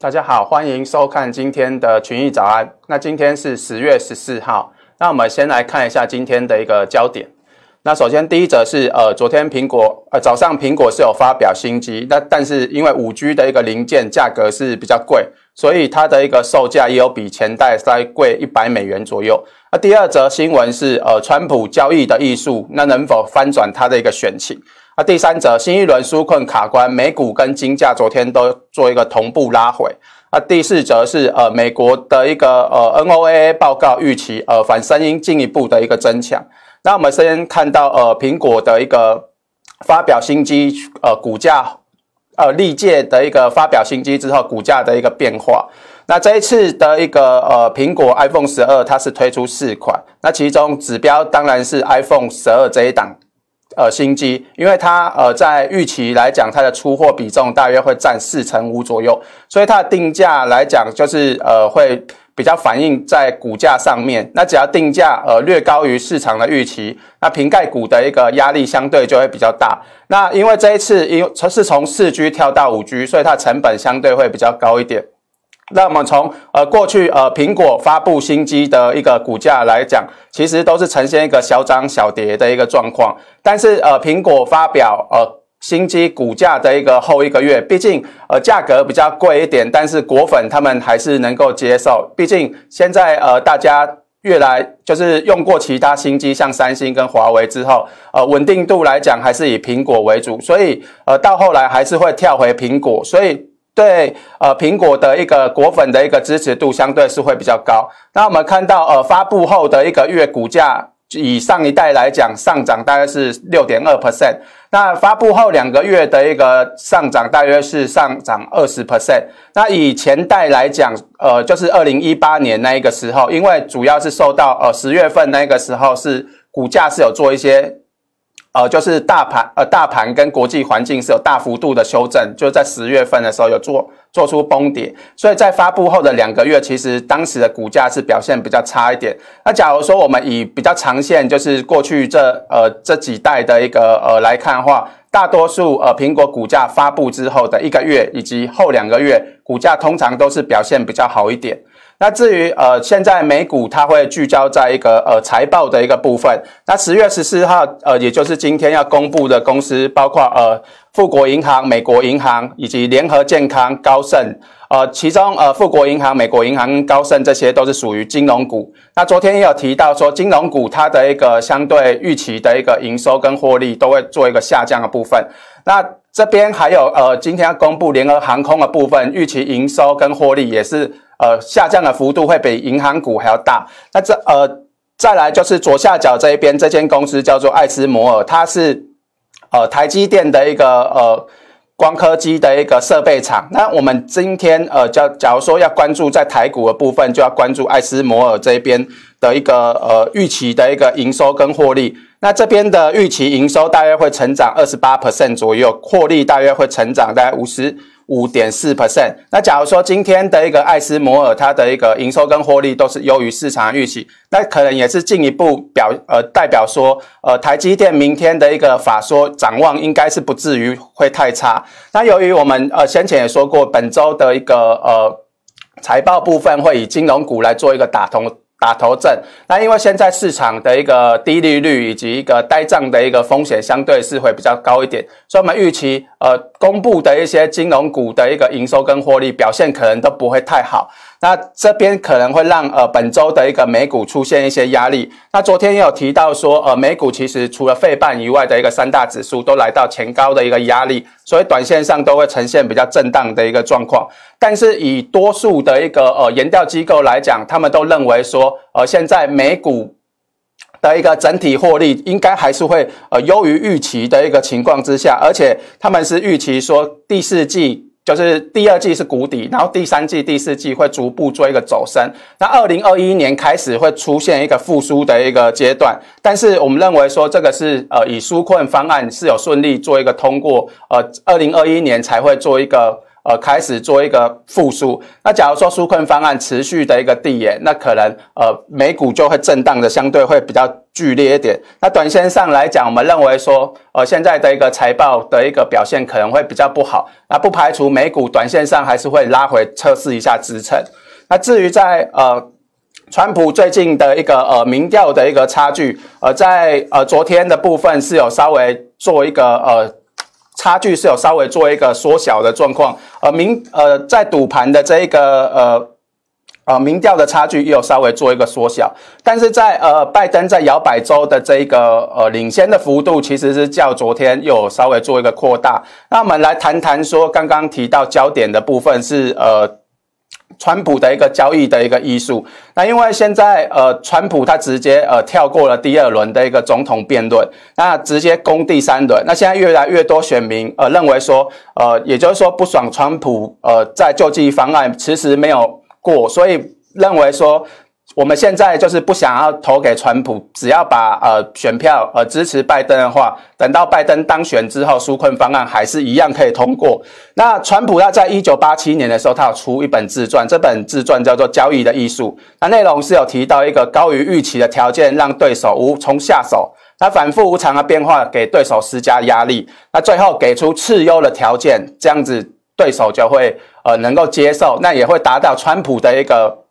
大家好，欢迎收看今天的群益早安。那今天是十月十四号，那我们先来看一下今天的一个焦点。那首先第一则是呃，昨天苹果呃早上苹果是有发表新机，那但是因为五 G 的一个零件价格是比较贵，所以它的一个售价也有比前代再贵一百美元左右。那第二则新闻是呃，川普交易的艺术，那能否翻转他的一个选情？那第三则，新一轮纾困卡关，美股跟金价昨天都做一个同步拉回。那第四则是呃，美国的一个呃 NOAA 报告预期呃反声音进一步的一个增强。那我们先看到呃苹果的一个发表新机呃股价呃历届的一个发表新机之后股价的一个变化。那这一次的一个呃苹果 iPhone 十二它是推出四款，那其中指标当然是 iPhone 十二这一档。呃，新机，因为它呃在预期来讲，它的出货比重大约会占四成五左右，所以它的定价来讲，就是呃会比较反映在股价上面。那只要定价呃略高于市场的预期，那瓶盖股的一个压力相对就会比较大。那因为这一次因为是从四 G 跳到五 G，所以它成本相对会比较高一点。那我们从呃过去呃苹果发布新机的一个股价来讲，其实都是呈现一个小涨小跌的一个状况。但是呃苹果发表呃新机股价的一个后一个月，毕竟呃价格比较贵一点，但是果粉他们还是能够接受。毕竟现在呃大家越来就是用过其他新机，像三星跟华为之后，呃稳定度来讲还是以苹果为主，所以呃到后来还是会跳回苹果，所以。对，呃，苹果的一个果粉的一个支持度相对是会比较高。那我们看到，呃，发布后的一个月股价，以上一代来讲，上涨大概是六点二 percent。那发布后两个月的一个上涨大约是上涨二十 percent。那以前代来讲，呃，就是二零一八年那一个时候，因为主要是受到呃十月份那个时候是股价是有做一些。呃，就是大盘呃，大盘跟国际环境是有大幅度的修正，就在十月份的时候有做做出崩跌，所以在发布后的两个月，其实当时的股价是表现比较差一点。那假如说我们以比较长线，就是过去这呃这几代的一个呃来看的话，大多数呃苹果股价发布之后的一个月以及后两个月，股价通常都是表现比较好一点。那至于呃，现在美股它会聚焦在一个呃财报的一个部分。那十月十四号呃，也就是今天要公布的公司，包括呃富国银行、美国银行以及联合健康、高盛。呃，其中呃富国银行、美国银行、高盛这些都是属于金融股。那昨天也有提到说，金融股它的一个相对预期的一个营收跟获利都会做一个下降的部分。那这边还有呃，今天要公布联合航空的部分，预期营收跟获利也是。呃，下降的幅度会比银行股还要大。那这呃，再来就是左下角这一边，这间公司叫做艾斯摩尔，它是呃台积电的一个呃光刻机的一个设备厂。那我们今天呃，假假如说要关注在台股的部分，就要关注艾斯摩尔这边的一个呃预期的一个营收跟获利。那这边的预期营收大约会成长二十八 percent 左右，获利大约会成长大概五十。五点四 percent。那假如说今天的一个艾斯摩尔，它的一个营收跟获利都是优于市场预期，那可能也是进一步表呃代表说，呃台积电明天的一个法说展望应该是不至于会太差。那由于我们呃先前也说过，本周的一个呃财报部分会以金融股来做一个打通。打头阵，那因为现在市场的一个低利率以及一个呆账的一个风险相对是会比较高一点，所以我们预期呃公布的一些金融股的一个营收跟获利表现可能都不会太好。那这边可能会让呃本周的一个美股出现一些压力。那昨天也有提到说，呃美股其实除了费半以外的一个三大指数都来到前高的一个压力，所以短线上都会呈现比较震荡的一个状况。但是以多数的一个呃研调机构来讲，他们都认为说，呃现在美股的一个整体获利应该还是会呃优于预期的一个情况之下，而且他们是预期说第四季。就是第二季是谷底，然后第三季、第四季会逐步做一个走升。那二零二一年开始会出现一个复苏的一个阶段，但是我们认为说这个是呃以纾困方案是有顺利做一个通过，呃二零二一年才会做一个呃开始做一个复苏。那假如说纾困方案持续的一个递延，那可能呃美股就会震荡的相对会比较剧烈一点。那短线上来讲，我们认为说呃现在的一个财报的一个表现可能会比较不好，那不排除美股短线上还是会拉回测试一下支撑。那至于在呃。川普最近的一个呃民调的一个差距，呃，在呃昨天的部分是有稍微做一个呃差距是有稍微做一个缩小的状况，呃民呃在赌盘的这一个呃呃民调的差距也有稍微做一个缩小，但是在呃拜登在摇摆州的这一个呃领先的幅度其实是较昨天有稍微做一个扩大。那我们来谈谈说刚刚提到焦点的部分是呃。川普的一个交易的一个艺术，那因为现在呃，川普他直接呃跳过了第二轮的一个总统辩论，那直接攻第三轮，那现在越来越多选民呃认为说呃，也就是说不爽川普呃在救济方案迟迟没有过，所以认为说。我们现在就是不想要投给川普，只要把呃选票呃支持拜登的话，等到拜登当选之后，纾困方案还是一样可以通过。那川普他在一九八七年的时候，他有出一本自传，这本自传叫做《交易的艺术》，那内容是有提到一个高于预期的条件，让对手无从下手，那反复无常的变化给对手施加压力，那最后给出次优的条件，这样子对手就会呃能够接受，那也会达到川普的一个。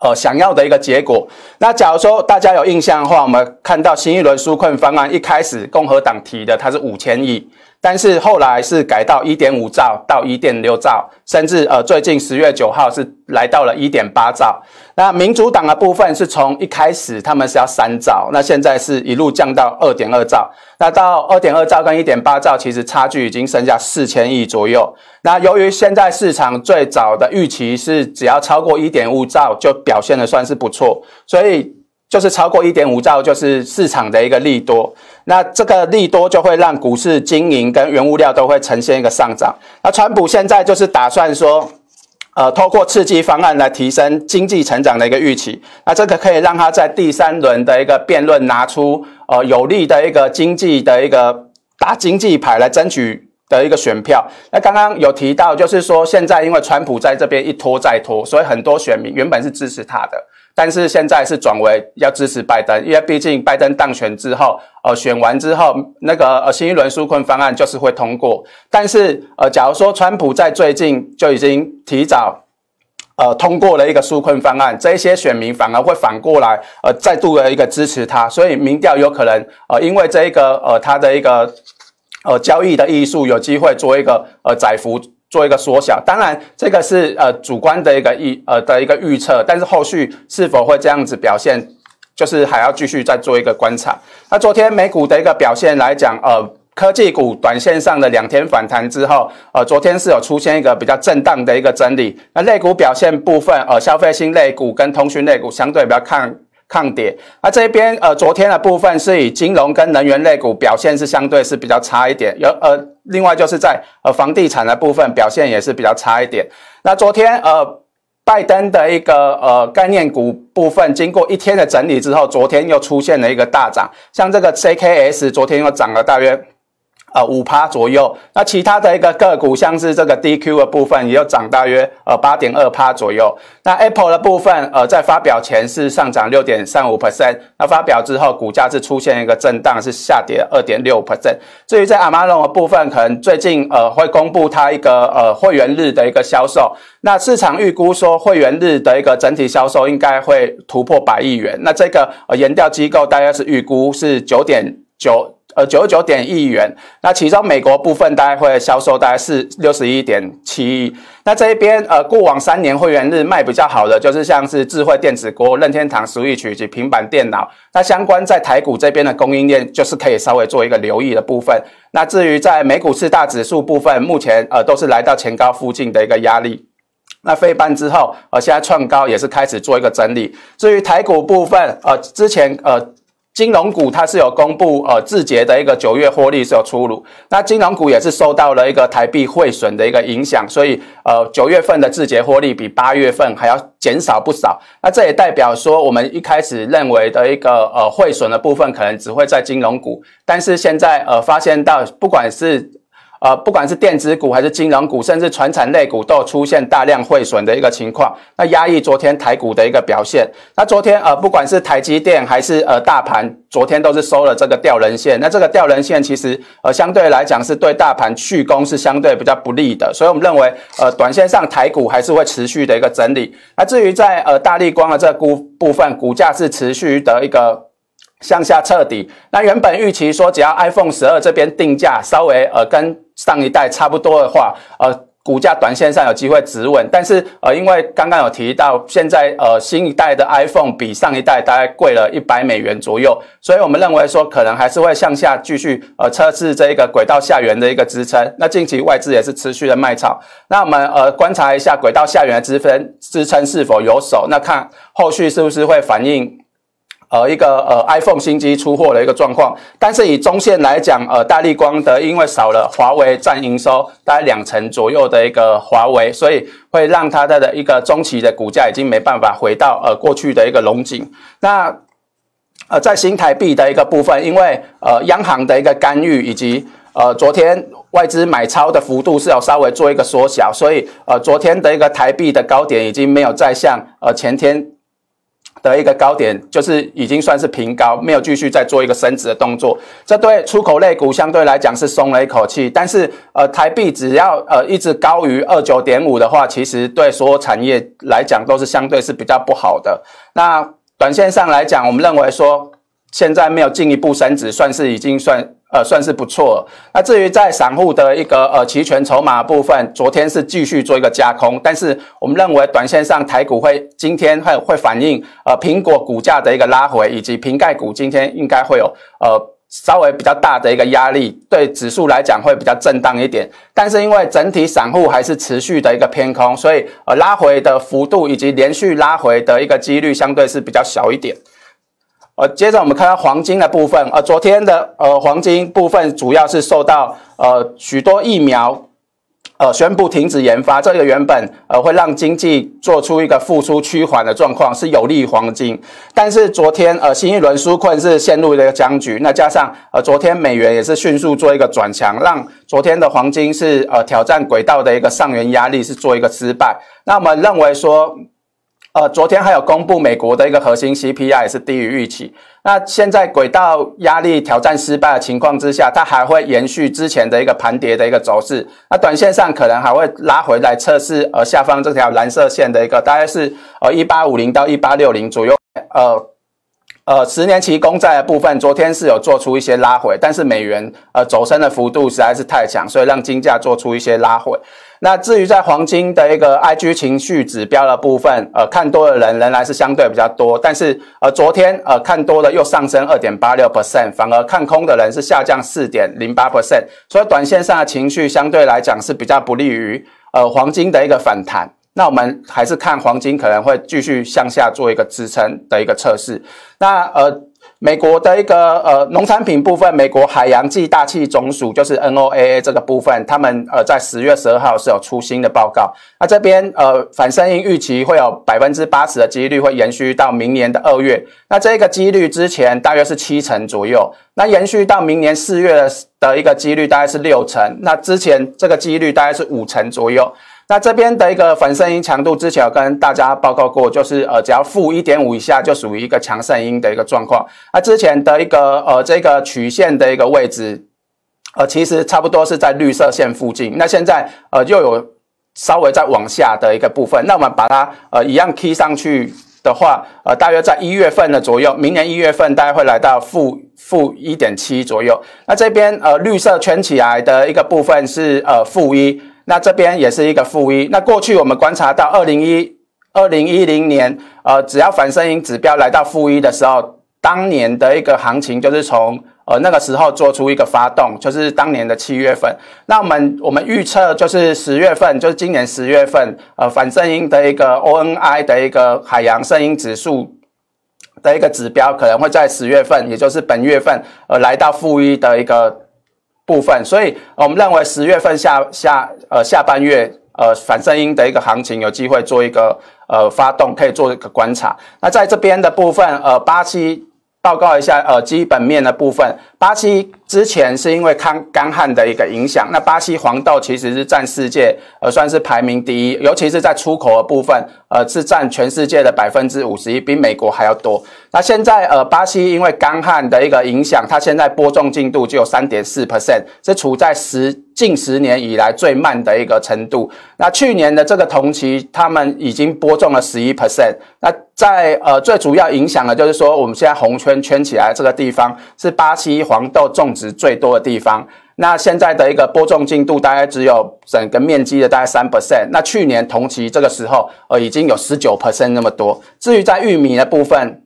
呃，想要的一个结果。那假如说大家有印象的话，我们看到新一轮纾困方案一开始共和党提的，它是五千亿。但是后来是改到一点五兆到一点六兆，甚至呃最近十月九号是来到了一点八兆。那民主党的部分是从一开始他们是要三兆，那现在是一路降到二点二兆。那到二点二兆跟一点八兆，其实差距已经剩下四千亿左右。那由于现在市场最早的预期是只要超过一点五兆就表现得算是不错，所以。就是超过一点五兆，就是市场的一个利多。那这个利多就会让股市、金银跟原物料都会呈现一个上涨。那川普现在就是打算说，呃，透过刺激方案来提升经济成长的一个预期。那这个可以让他在第三轮的一个辩论拿出呃有利的一个经济的一个打经济牌来争取的一个选票。那刚刚有提到，就是说现在因为川普在这边一拖再拖，所以很多选民原本是支持他的。但是现在是转为要支持拜登，因为毕竟拜登当选之后，呃，选完之后，那个呃新一轮纾困方案就是会通过。但是呃，假如说川普在最近就已经提早呃通过了一个纾困方案，这一些选民反而会反过来呃再度的一个支持他，所以民调有可能呃因为这一个呃他的一个呃交易的艺术有机会做一个呃载幅。做一个缩小，当然这个是呃主观的一个预呃的一个预测，但是后续是否会这样子表现，就是还要继续再做一个观察。那昨天美股的一个表现来讲，呃科技股短线上的两天反弹之后，呃昨天是有出现一个比较震荡的一个整理。那类股表现部分，呃消费性类股跟通讯类股相对比较抗抗跌。那这边呃昨天的部分是以金融跟能源类股表现是相对是比较差一点，有呃。另外就是在呃房地产的部分表现也是比较差一点。那昨天呃拜登的一个呃概念股部分经过一天的整理之后，昨天又出现了一个大涨，像这个 CKS 昨天又涨了大约。呃，五趴左右。那其他的一个个股，像是这个 DQ 的部分，也有涨大约呃八点二趴左右。那 Apple 的部分，呃，在发表前是上涨六点三五 percent，那发表之后股价是出现一个震荡，是下跌二点六 percent。至于在 Amazon 的部分，可能最近呃会公布它一个呃会员日的一个销售，那市场预估说会员日的一个整体销售应该会突破百亿元。那这个呃研调机构大概是预估是九点九。呃，九十九点亿元，那其中美国部分大概会销售大概是六十一点七亿。那这一边呃，过往三年会员日卖比较好的，就是像是智慧电子锅、任天堂 Switch 以及平板电脑。那相关在台股这边的供应链，就是可以稍微做一个留意的部分。那至于在美股四大指数部分，目前呃都是来到前高附近的一个压力。那费半之后，呃，现在创高也是开始做一个整理。至于台股部分，呃，之前呃。金融股它是有公布呃字节的一个九月获利是有出炉，那金融股也是受到了一个台币汇损的一个影响，所以呃九月份的字节获利比八月份还要减少不少。那这也代表说我们一开始认为的一个呃汇损的部分可能只会在金融股，但是现在呃发现到不管是呃，不管是电子股还是金融股，甚至传产类股，都出现大量汇损的一个情况，那压抑昨天台股的一个表现。那昨天呃，不管是台积电还是呃大盘，昨天都是收了这个吊人线。那这个吊人线其实呃相对来讲是对大盘去攻是相对比较不利的，所以我们认为呃短线上台股还是会持续的一个整理。那至于在呃大立光的这股部分，股价是持续的一个。向下彻底。那原本预期说，只要 iPhone 十二这边定价稍微呃跟上一代差不多的话，呃股价短线上有机会止稳。但是呃因为刚刚有提到，现在呃新一代的 iPhone 比上一代大概贵了一百美元左右，所以我们认为说可能还是会向下继续呃测试这一个轨道下缘的一个支撑。那近期外资也是持续的卖超。那我们呃观察一下轨道下缘的支撑支撑是否有手，那看后续是不是会反映。呃，一个呃，iPhone 新机出货的一个状况，但是以中线来讲，呃，大力光的因为少了华为占营收大概两成左右的一个华为，所以会让它的的一个中期的股价已经没办法回到呃过去的一个龙景。那呃，在新台币的一个部分，因为呃央行的一个干预以及呃昨天外资买超的幅度是有稍微做一个缩小，所以呃昨天的一个台币的高点已经没有再像呃前天。的一个高点就是已经算是平高，没有继续再做一个升值的动作。这对出口类股相对来讲是松了一口气。但是呃，台币只要呃一直高于二九点五的话，其实对所有产业来讲都是相对是比较不好的。那短线上来讲，我们认为说现在没有进一步升值，算是已经算。呃，算是不错。那至于在散户的一个呃期权筹码部分，昨天是继续做一个加空，但是我们认为短线上台股会今天会会反映呃苹果股价的一个拉回，以及瓶盖股今天应该会有呃稍微比较大的一个压力，对指数来讲会比较震荡一点。但是因为整体散户还是持续的一个偏空，所以呃拉回的幅度以及连续拉回的一个几率相对是比较小一点。呃，接着我们看到黄金的部分，呃，昨天的呃黄金部分主要是受到呃许多疫苗呃宣布停止研发，这个原本呃会让经济做出一个复苏趋缓的状况，是有利于黄金。但是昨天呃新一轮纾困是陷入了一个僵局，那加上呃昨天美元也是迅速做一个转强，让昨天的黄金是呃挑战轨道的一个上缘压力是做一个失败。那我们认为说。呃，昨天还有公布美国的一个核心 CPI 也是低于预期。那现在轨道压力挑战失败的情况之下，它还会延续之前的一个盘跌的一个走势。那短线上可能还会拉回来测试呃下方这条蓝色线的一个大概是呃一八五零到一八六零左右。呃呃，十年期公债的部分，昨天是有做出一些拉回，但是美元呃走升的幅度实在是太强，所以让金价做出一些拉回。那至于在黄金的一个 IG 情绪指标的部分，呃，看多的人仍然是相对比较多，但是呃，昨天呃看多的又上升二点八六 percent，反而看空的人是下降四点零八 percent，所以短线上的情绪相对来讲是比较不利于呃黄金的一个反弹。那我们还是看黄金可能会继续向下做一个支撑的一个测试。那呃。美国的一个呃农产品部分，美国海洋暨大气总署就是 NOAA 这个部分，他们呃在十月十二号是有出新的报告。那这边呃反声音预期会有百分之八十的几率会延续到明年的二月。那这个几率之前大约是七成左右，那延续到明年四月的一个几率大概是六成。那之前这个几率大概是五成左右。那这边的一个反圣婴强度，之前有跟大家报告过，就是呃，只要负一点五以下就属于一个强圣婴的一个状况。那之前的一个呃这个曲线的一个位置，呃，其实差不多是在绿色线附近。那现在呃又有稍微再往下的一个部分。那我们把它呃一样 key 上去的话，呃，大约在一月份的左右，明年一月份大概会来到负负一点七左右。那这边呃绿色圈起来的一个部分是呃负一。那这边也是一个负一。那过去我们观察到，二零一二零一零年，呃，只要反声音指标来到负一的时候，当年的一个行情就是从呃那个时候做出一个发动，就是当年的七月份。那我们我们预测就是十月份，就是今年十月份，呃，反声音的一个 ONI 的一个海洋声音指数的一个指标，可能会在十月份，也就是本月份，呃，来到负一的一个。部分，所以我们认为十月份下下呃下半月呃反声音的一个行情有机会做一个呃发动，可以做一个观察。那在这边的部分，呃八七报告一下呃基本面的部分。巴西之前是因为抗干旱的一个影响，那巴西黄豆其实是占世界呃算是排名第一，尤其是在出口的部分，呃是占全世界的百分之五十一，比美国还要多。那现在呃巴西因为干旱的一个影响，它现在播种进度只有三点四 percent，是处在十近十年以来最慢的一个程度。那去年的这个同期，他们已经播种了十一 percent。那在呃最主要影响的就是说，我们现在红圈圈起来这个地方是巴西黄豆种植最多的地方。那现在的一个播种进度大概只有整个面积的大概三 percent。那去年同期这个时候，呃已经有十九 percent 那么多。至于在玉米的部分，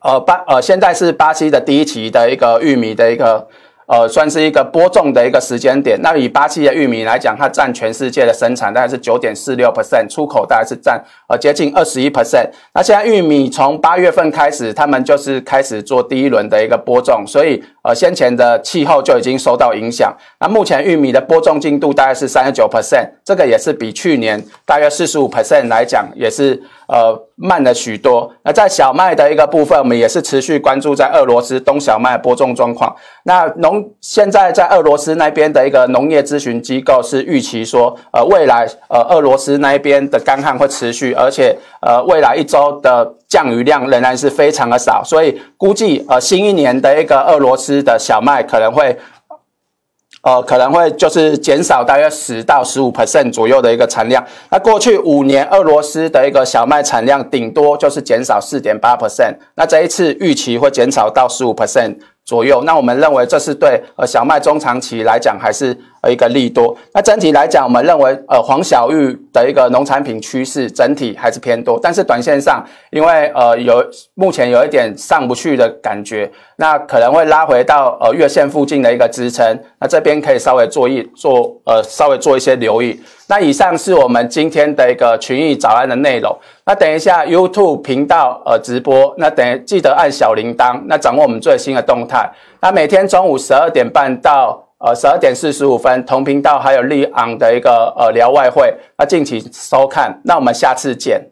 呃巴呃现在是巴西的第一期的一个玉米的一个。呃，算是一个播种的一个时间点。那以巴西的玉米来讲，它占全世界的生产大概是九点四六 percent，出口大概是占呃接近二十一 percent。那现在玉米从八月份开始，他们就是开始做第一轮的一个播种，所以呃先前的气候就已经受到影响。那目前玉米的播种进度大概是三十九 percent，这个也是比去年大约四十五 percent 来讲，也是呃慢了许多。那在小麦的一个部分，我们也是持续关注在俄罗斯冬小麦播种状况。那农现在在俄罗斯那边的一个农业咨询机构是预期说，呃，未来呃俄罗斯那边的干旱会持续，而且呃未来一周的降雨量仍然是非常的少，所以估计呃新一年的一个俄罗斯的小麦可能会，呃可能会就是减少大约十到十五 percent 左右的一个产量。那过去五年俄罗斯的一个小麦产量顶多就是减少四点八 percent，那这一次预期会减少到十五 percent。左右，那我们认为这是对呃小麦中长期来讲还是一个利多。那整体来讲，我们认为呃黄小玉的一个农产品趋势整体还是偏多，但是短线上因为呃有目前有一点上不去的感觉，那可能会拉回到呃月线附近的一个支撑，那这边可以稍微做一做呃稍微做一些留意。那以上是我们今天的一个群益早安的内容。那等一下 YouTube 频道呃直播，那等记得按小铃铛，那掌握我们最新的动态。那每天中午十二点半到呃十二点四十五分，同频道还有立昂的一个呃聊外汇，那敬请收看。那我们下次见。